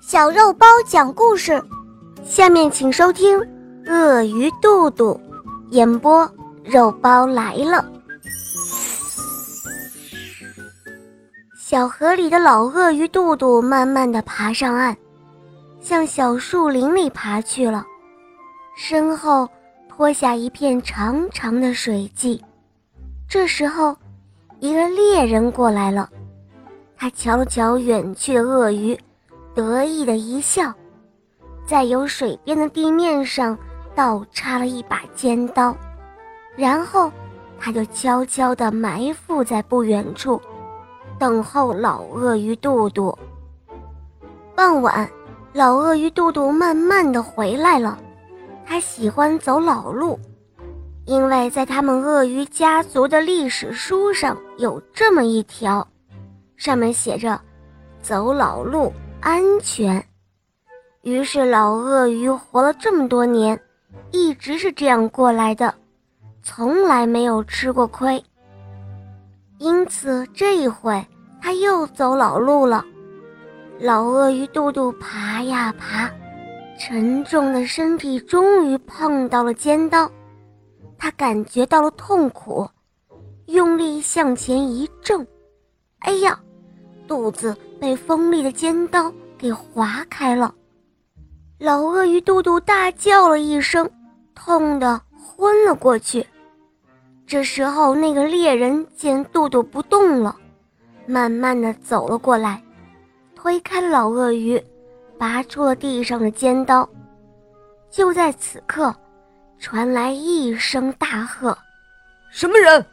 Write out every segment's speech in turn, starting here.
小肉包讲故事，下面请收听《鳄鱼肚肚》，演播肉包来了。小河里的老鳄鱼肚肚慢慢的爬上岸，向小树林里爬去了，身后拖下一片长长的水迹。这时候，一个猎人过来了，他瞧了瞧远去的鳄鱼。得意的一笑，在有水边的地面上倒插了一把尖刀，然后他就悄悄地埋伏在不远处，等候老鳄鱼肚肚。傍晚，老鳄鱼肚肚慢慢地回来了。他喜欢走老路，因为在他们鳄鱼家族的历史书上有这么一条，上面写着：“走老路。”安全。于是老鳄鱼活了这么多年，一直是这样过来的，从来没有吃过亏。因此这一回他又走老路了。老鳄鱼肚肚爬呀爬，沉重的身体终于碰到了尖刀，他感觉到了痛苦，用力向前一挣，哎呀，肚子！被锋利的尖刀给划开了，老鳄鱼肚肚大叫了一声，痛得昏了过去。这时候，那个猎人见肚肚不动了，慢慢的走了过来，推开老鳄鱼，拔出了地上的尖刀。就在此刻，传来一声大喝：“什么人，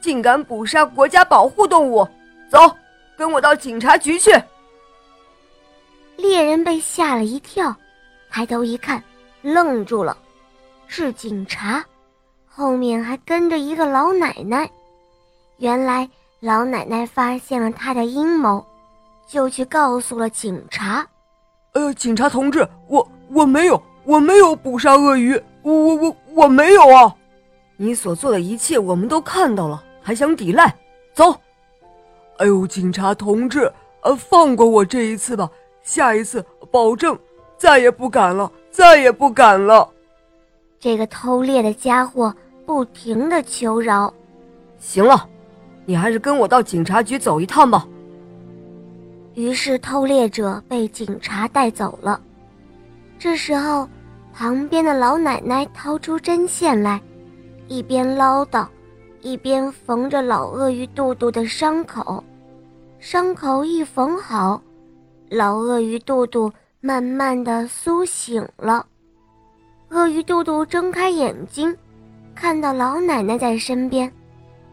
竟敢捕杀国家保护动物？走！”跟我到警察局去。猎人被吓了一跳，抬头一看，愣住了，是警察，后面还跟着一个老奶奶。原来老奶奶发现了他的阴谋，就去告诉了警察。呃，警察同志，我我没有，我没有捕杀鳄鱼，我我我我没有啊！你所做的一切我们都看到了，还想抵赖？走！哎呦，警察同志，呃，放过我这一次吧，下一次保证再也不敢了，再也不敢了。这个偷猎的家伙不停的求饶。行了，你还是跟我到警察局走一趟吧。于是偷猎者被警察带走了。这时候，旁边的老奶奶掏出针线来，一边唠叨，一边缝着老鳄鱼肚肚的伤口。伤口一缝好，老鳄鱼肚肚慢慢的苏醒了。鳄鱼肚肚睁开眼睛，看到老奶奶在身边，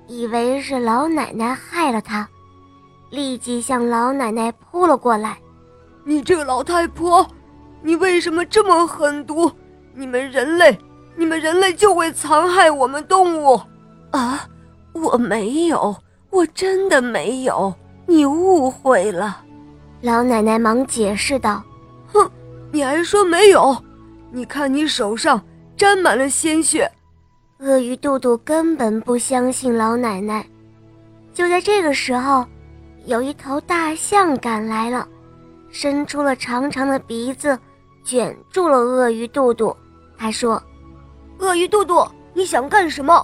以为是老奶奶害了他，立即向老奶奶扑了过来。你这个老太婆，你为什么这么狠毒？你们人类，你们人类就会残害我们动物？啊，我没有，我真的没有。你误会了，老奶奶忙解释道：“哼，你还说没有？你看你手上沾满了鲜血。”鳄鱼肚肚根本不相信老奶奶。就在这个时候，有一头大象赶来了，伸出了长长的鼻子，卷住了鳄鱼肚肚。他说：“鳄鱼肚肚，你想干什么？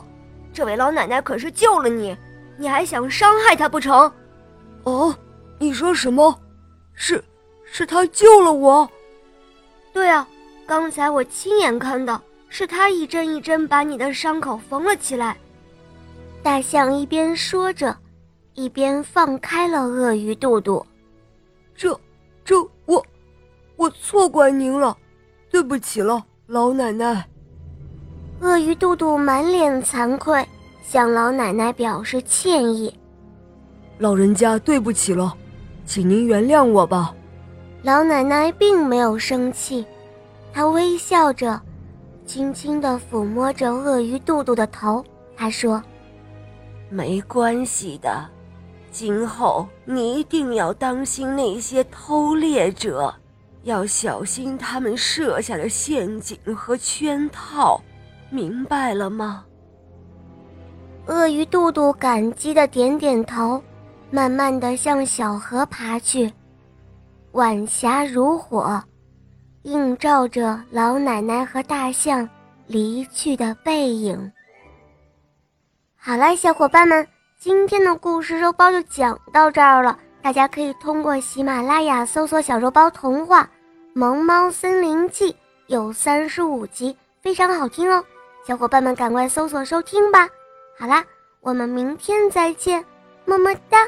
这位老奶奶可是救了你，你还想伤害她不成？”哦，你说什么？是，是他救了我。对啊，刚才我亲眼看到，是他一针一针把你的伤口缝了起来。大象一边说着，一边放开了鳄鱼肚肚。这，这我，我错怪您了，对不起了，老奶奶。鳄鱼肚肚满脸惭愧，向老奶奶表示歉意。老人家，对不起了，请您原谅我吧。老奶奶并没有生气，她微笑着，轻轻地抚摸着鳄鱼肚肚的头。她说：“没关系的，今后你一定要当心那些偷猎者，要小心他们设下的陷阱和圈套，明白了吗？”鳄鱼肚肚感激的点点头。慢慢的向小河爬去，晚霞如火，映照着老奶奶和大象离去的背影。好了，小伙伴们，今天的故事肉包就讲到这儿了。大家可以通过喜马拉雅搜索“小肉包童话”《萌猫森林记》，有三十五集，非常好听哦。小伙伴们赶快搜索收听吧。好啦，我们明天再见，么么哒。